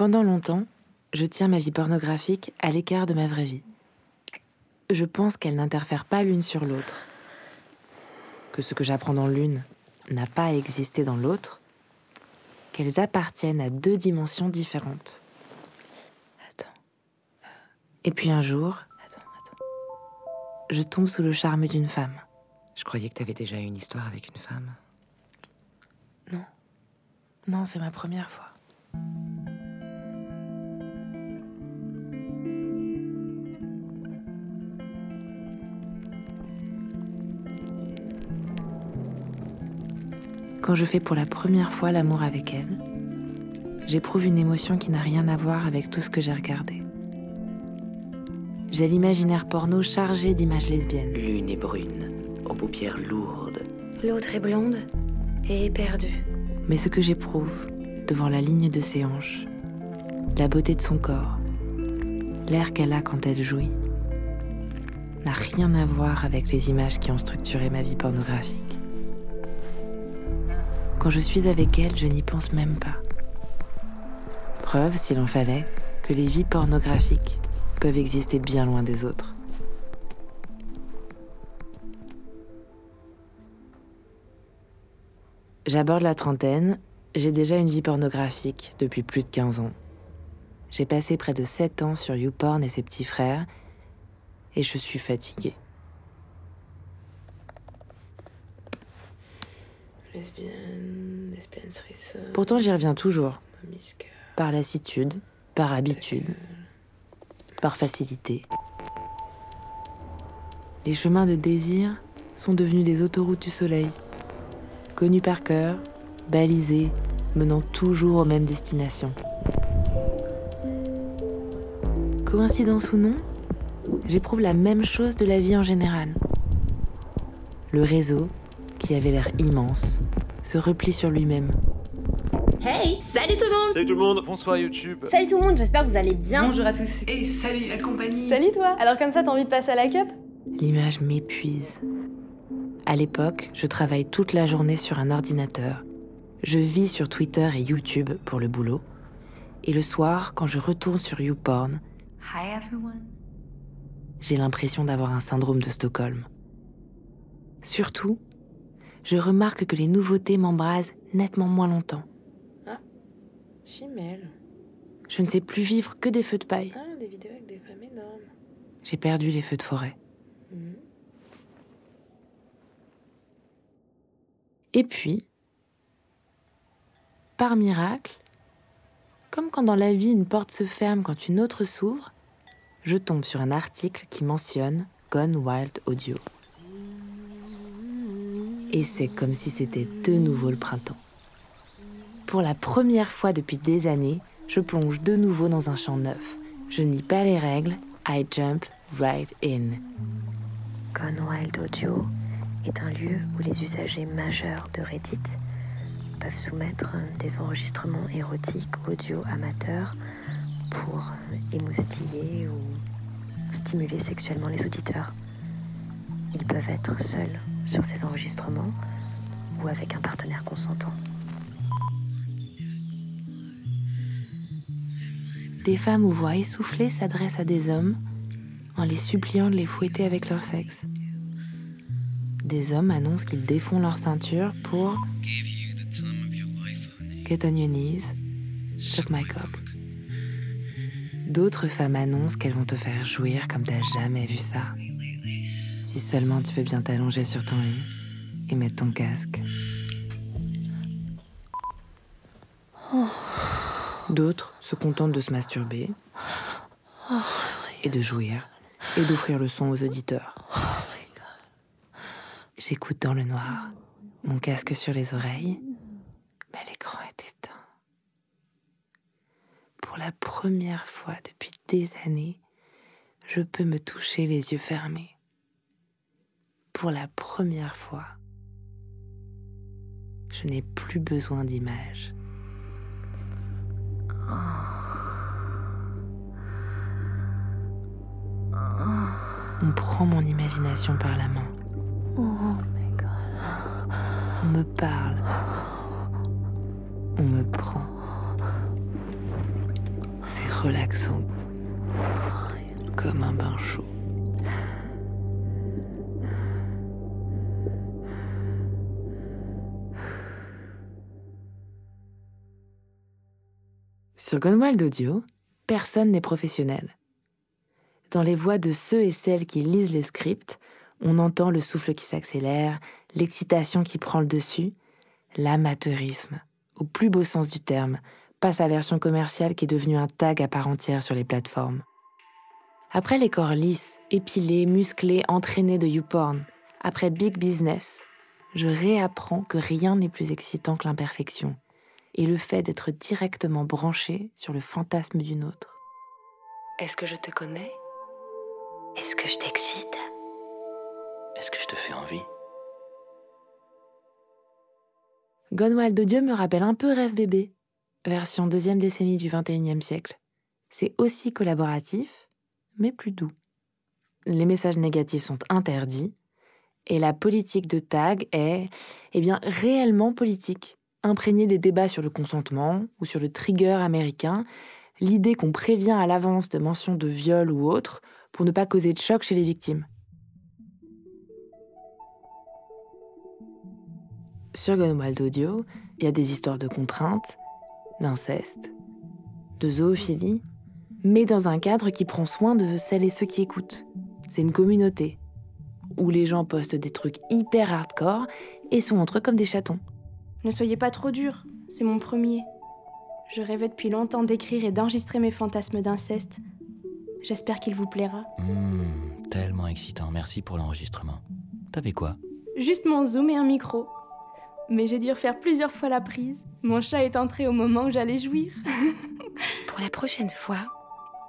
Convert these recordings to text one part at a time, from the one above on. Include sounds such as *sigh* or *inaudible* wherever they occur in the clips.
Pendant longtemps, je tiens ma vie pornographique à l'écart de ma vraie vie. Je pense qu'elles n'interfèrent pas l'une sur l'autre. Que ce que j'apprends dans l'une n'a pas existé dans l'autre. Qu'elles appartiennent à deux dimensions différentes. Attends. Et puis un jour, Attends, attends. je tombe sous le charme d'une femme. Je croyais que t'avais déjà eu une histoire avec une femme. Non, c'est ma première fois. Quand je fais pour la première fois l'amour avec elle, j'éprouve une émotion qui n'a rien à voir avec tout ce que j'ai regardé. J'ai l'imaginaire porno chargé d'images lesbiennes. L'une est brune, aux paupières lourdes. L'autre est blonde et éperdue. Mais ce que j'éprouve devant la ligne de ses hanches, la beauté de son corps, l'air qu'elle a quand elle jouit, n'a rien à voir avec les images qui ont structuré ma vie pornographique. Quand je suis avec elle, je n'y pense même pas. Preuve, s'il en fallait, que les vies pornographiques peuvent exister bien loin des autres. J'aborde la trentaine, j'ai déjà une vie pornographique depuis plus de 15 ans. J'ai passé près de 7 ans sur YouPorn et ses petits frères, et je suis fatiguée. Lesbienne, lesbienne threesome, Pourtant, j'y reviens toujours, par lassitude, par habitude, par facilité. Les chemins de désir sont devenus des autoroutes du soleil, connus par cœur, balisés, menant toujours aux mêmes destinations. Coïncidence ou non, j'éprouve la même chose de la vie en général. Le réseau, qui avait l'air immense, se replie sur lui-même. Hey, salut tout le monde Salut tout le monde, bonsoir YouTube. Salut tout le monde, j'espère que vous allez bien. Bonjour à tous. Et salut la compagnie Salut toi Alors comme ça, t'as envie de passer à la cup? L'image m'épuise. À l'époque, je travaille toute la journée sur un ordinateur. Je vis sur Twitter et YouTube pour le boulot. Et le soir, quand je retourne sur YouPorn, Hi everyone. j'ai l'impression d'avoir un syndrome de Stockholm. Surtout, je remarque que les nouveautés m'embrasent nettement moins longtemps. Chimel. Je ne sais plus vivre que des feux de paille. Ah, des vidéos avec des femmes énormes. J'ai perdu les feux de forêt. Mhm. Et puis, par miracle, comme quand dans la vie une porte se ferme quand une autre s'ouvre, je tombe sur un article qui mentionne Gone Wild Audio. Et c'est comme si c'était de nouveau le printemps. Pour la première fois depuis des années, je plonge de nouveau dans un champ neuf. Je lis pas les règles, I jump right in. Gone Wild Audio est un lieu où les usagers majeurs de Reddit peuvent soumettre des enregistrements érotiques audio amateurs pour émoustiller ou stimuler sexuellement les auditeurs. Ils peuvent être seuls sur ces enregistrements ou avec un partenaire consentant. Des femmes aux voix essoufflées s'adressent à des hommes en les suppliant de les fouetter avec leur sexe. Des hommes annoncent qu'ils défont leur ceinture pour Get on your knees, suck my cock. D'autres femmes annoncent qu'elles vont te faire jouir comme t'as jamais vu ça. Si seulement tu veux bien t'allonger sur ton lit et mettre ton casque. D'autres se contentent de se masturber et de jouir et d'offrir le son aux auditeurs. J'écoute dans le noir, mon casque sur les oreilles, mais l'écran est éteint. Pour la première fois depuis des années, je peux me toucher les yeux fermés. Pour la première fois, je n'ai plus besoin d'images. On prend mon imagination par la main. On me parle. On me prend. relaxant, comme un bain chaud. Sur Gunwald Audio, personne n'est professionnel. Dans les voix de ceux et celles qui lisent les scripts, on entend le souffle qui s'accélère, l'excitation qui prend le dessus, l'amateurisme, au plus beau sens du terme, pas sa version commerciale qui est devenue un tag à part entière sur les plateformes. Après les corps lisses, épilés, musclés, entraînés de YouPorn, après Big Business, je réapprends que rien n'est plus excitant que l'imperfection et le fait d'être directement branché sur le fantasme d'une autre. Est-ce que je te connais? Est-ce que je t'excite? Est-ce que je te fais envie? Gone Wild Dieu me rappelle un peu Rêve bébé, version deuxième décennie du XXIe siècle. C'est aussi collaboratif, mais plus doux. Les messages négatifs sont interdits et la politique de tag est, eh bien, réellement politique, imprégnée des débats sur le consentement ou sur le trigger américain, l'idée qu'on prévient à l'avance de mentions de viol ou autre pour ne pas causer de choc chez les victimes. Sur Gunwald Audio, il y a des histoires de contraintes, d'inceste, de zoophilie, mais dans un cadre qui prend soin de celles et ceux qui écoutent. C'est une communauté où les gens postent des trucs hyper hardcore et sont entre eux comme des chatons. Ne soyez pas trop dur, c'est mon premier. Je rêvais depuis longtemps d'écrire et d'enregistrer mes fantasmes d'inceste. J'espère qu'il vous plaira. Hmm, Tellement excitant, merci pour l'enregistrement. T'avais quoi? Juste mon zoom et un micro. Mais j'ai dû refaire plusieurs fois la prise. Mon chat est entré au moment où j'allais jouir. *laughs* Pour la prochaine fois,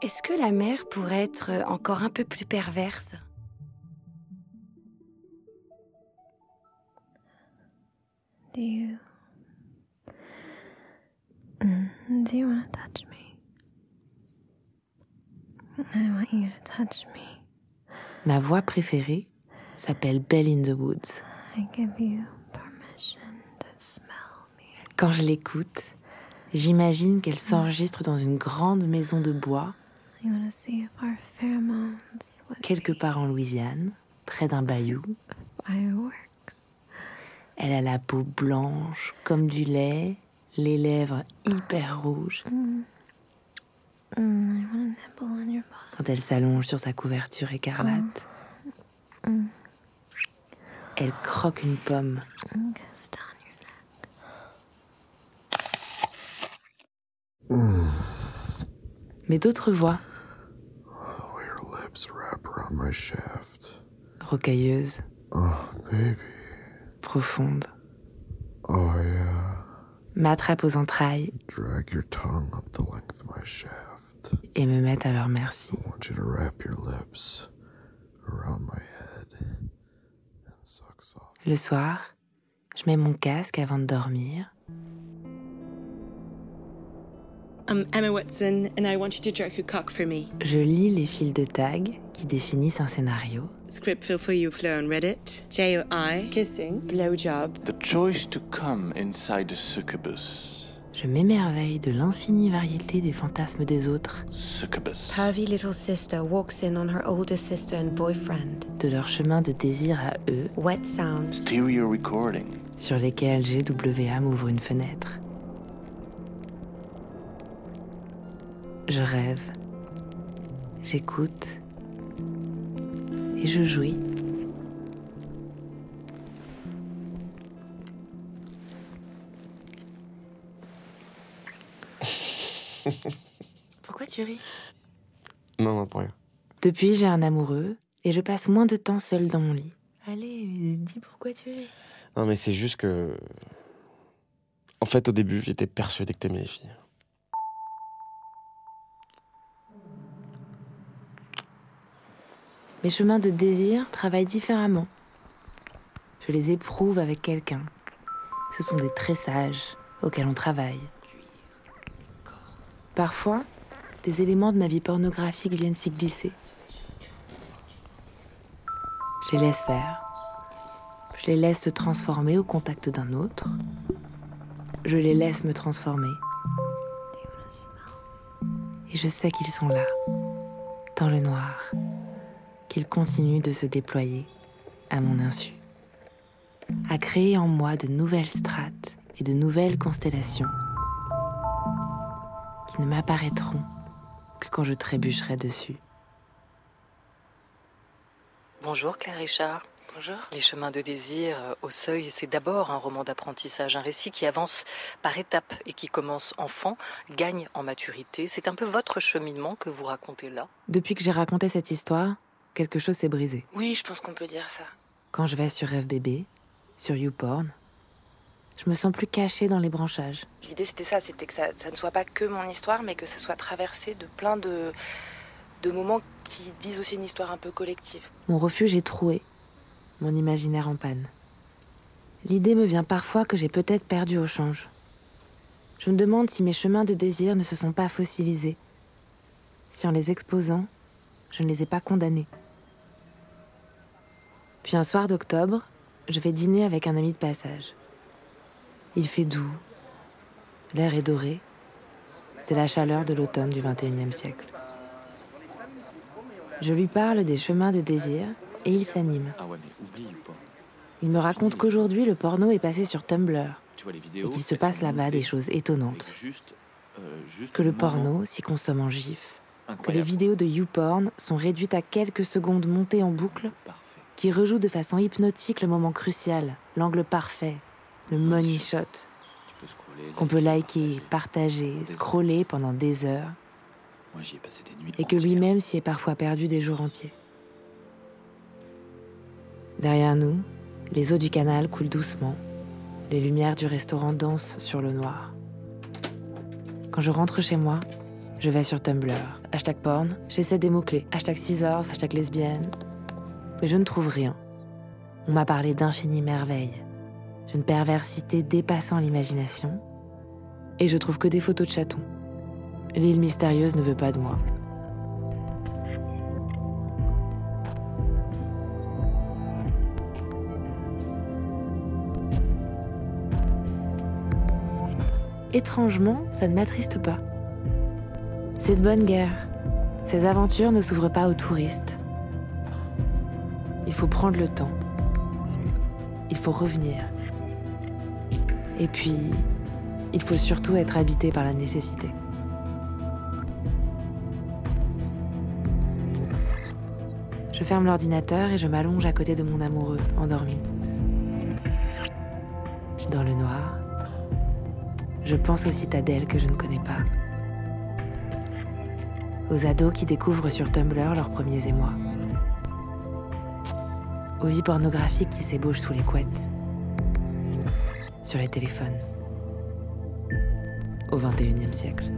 est-ce que la mère pourrait être encore un peu plus perverse? Do you? Do you want to touch me? I want you to touch me. Ma voix préférée s'appelle Belle in the Woods. I give you permission to smell me. Quand je l'écoute, j'imagine qu'elle s'enregistre dans une grande maison de bois, quelque part en Louisiane, près d'un bayou. fireworks. Elle a la peau blanche comme du lait, les lèvres hyper rouges. Mm. Mm. Quand elle s'allonge sur sa couverture écarlate, Mm. elle croque une pomme. Mais d'autres voix, rocailleuses, Oh, baby. Profondes, Oh, yeah. m'attrapent aux entrailles Drag your tongue up the length of my shaft. et me mettent à leur merci. I want you to wrap your lips around my head and suck soft. Le soir, je mets mon casque avant de dormir. I'm Emma Watson, and I want you to jerk your cock for me. Je lis les fils de tag qui définissent un scénario. Script fill for you, Fleur on Reddit. J O I. Kissing. Blowjob. The choice to come inside the succubus. Je m'émerveille de l'infinie variété des fantasmes des autres, Succubus. Pervy little sister walks in on her older sister and boyfriend. de leur chemin de désir à eux, Wet sounds. Stereo recording. sur lesquels GWA m'ouvre une fenêtre. Je rêve, j'écoute et je jouis. *laughs* Pourquoi tu ris? Non, non, pour rien. Depuis, j'ai un amoureux et je passe moins de temps seule dans mon lit. Allez, dis pourquoi tu ris? Non, mais c'est juste que. En fait, au début, j'étais persuadé que t'aimais les filles. Mes chemins de désir travaillent différemment. Je les éprouve avec quelqu'un. Ce sont des tressages auxquels on travaille. Parfois, des éléments de ma vie pornographique viennent s'y glisser. Je les laisse faire. Je les laisse se transformer au contact d'un autre. Je les laisse me transformer. Et je sais qu'ils sont là, dans le noir, qu'ils continuent de se déployer à mon insu, à créer en moi de nouvelles strates et de nouvelles constellations qui ne m'apparaîtront que quand je trébucherai dessus. Bonjour Claire Richard. Bonjour. Les chemins de désir euh, au seuil, c'est d'abord un roman d'apprentissage, un récit qui avance par étapes et qui commence enfant, gagne en maturité. C'est un peu votre cheminement que vous racontez là? Depuis que j'ai raconté cette histoire, quelque chose s'est brisé. Oui, je pense qu'on peut dire ça. Quand je vais sur FBB, sur YouPorn, je me sens plus cachée dans les branchages. L'idée c'était ça, c'était que ça, ça ne soit pas que mon histoire, mais que ce soit traversé de plein de, de moments qui disent aussi une histoire un peu collective. Mon refuge est troué, mon imaginaire en panne. L'idée me vient parfois que j'ai peut-être perdu au change. Je me demande si mes chemins de désir ne se sont pas fossilisés, si en les exposant, je ne les ai pas condamnés. Puis un soir d'octobre, je vais dîner avec un ami de passage. Il fait doux, l'air est doré, c'est la chaleur de l'automne du XXIe siècle. Je lui parle des chemins de désir et il s'anime. Ah. Il me raconte qu'aujourd'hui le porno est passé sur Tumblr et qu'il se passe là-bas des choses étonnantes. euh, Que le porno s'y consomme en gif, que les vidéos de YouPorn sont réduites à quelques secondes montées en boucle, Parfait. qui rejouent de façon hypnotique le moment crucial, l'angle parfait, le money shot, qu'on peut liker, partager. partager, scroller pendant des heures, Moi, j'y ai passé des nuits. et que lui-même s'y est parfois perdu des jours entiers. Derrière nous, les eaux du canal coulent doucement, les lumières du restaurant dansent sur le noir. Quand je rentre chez moi, je vais sur Tumblr, hashtag porn, j'essaie des mots-clés, hashtag scissors, hashtag lesbienne, mais je ne trouve rien. On m'a parlé d'infinies merveilles, d'une perversité dépassant l'imagination, et je trouve que des photos de chatons. L'île mystérieuse ne veut pas de moi. Étrangement, ça ne m'attriste pas. C'est de bonne guerre. Ces aventures ne s'ouvrent pas aux touristes. Il faut prendre le temps. Il faut revenir. Et puis, il faut surtout être habité par la nécessité. Je ferme l'ordinateur et je m'allonge à côté de mon amoureux, endormi. Dans le noir, je pense aux citadelles que je ne connais pas. Aux ados qui découvrent sur Tumblr leurs premiers émois. Aux vies pornographiques qui s'ébauchent sous les couettes. Sur les téléphones. Au XXIe siècle.